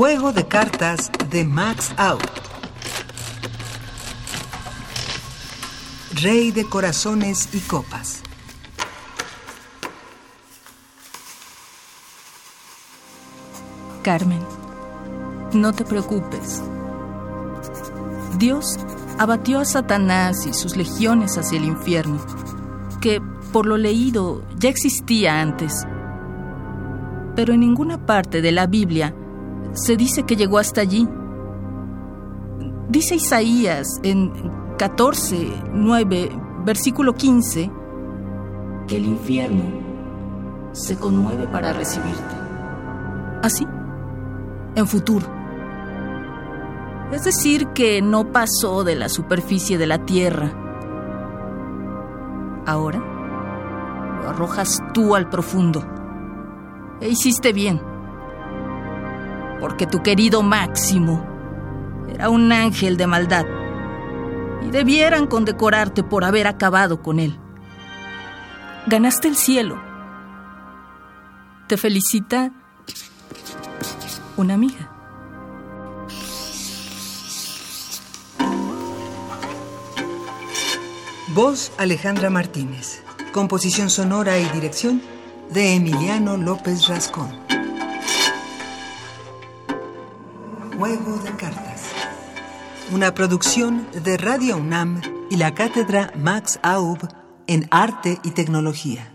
Juego de cartas de Max Out. Rey de corazones y copas. Carmen, no te preocupes. Dios abatió a Satanás y sus legiones hacia el infierno, que, por lo leído, ya existía antes. Pero en ninguna parte de la Biblia se dice que llegó hasta allí. Dice Isaías en 14, 9, versículo 15, que el infierno se conmueve para recibirte. Así, en futuro. Es decir, que no pasó de la superficie de la tierra. Ahora lo arrojas tú al profundo. E hiciste bien. Porque tu querido Máximo era un ángel de maldad. Y debieran condecorarte por haber acabado con él. Ganaste el cielo. Te felicita una amiga. Voz Alejandra Martínez. Composición sonora y dirección de Emiliano López Rascón. Juego de cartas. Una producción de Radio UNAM y la cátedra Max Aub en Arte y Tecnología.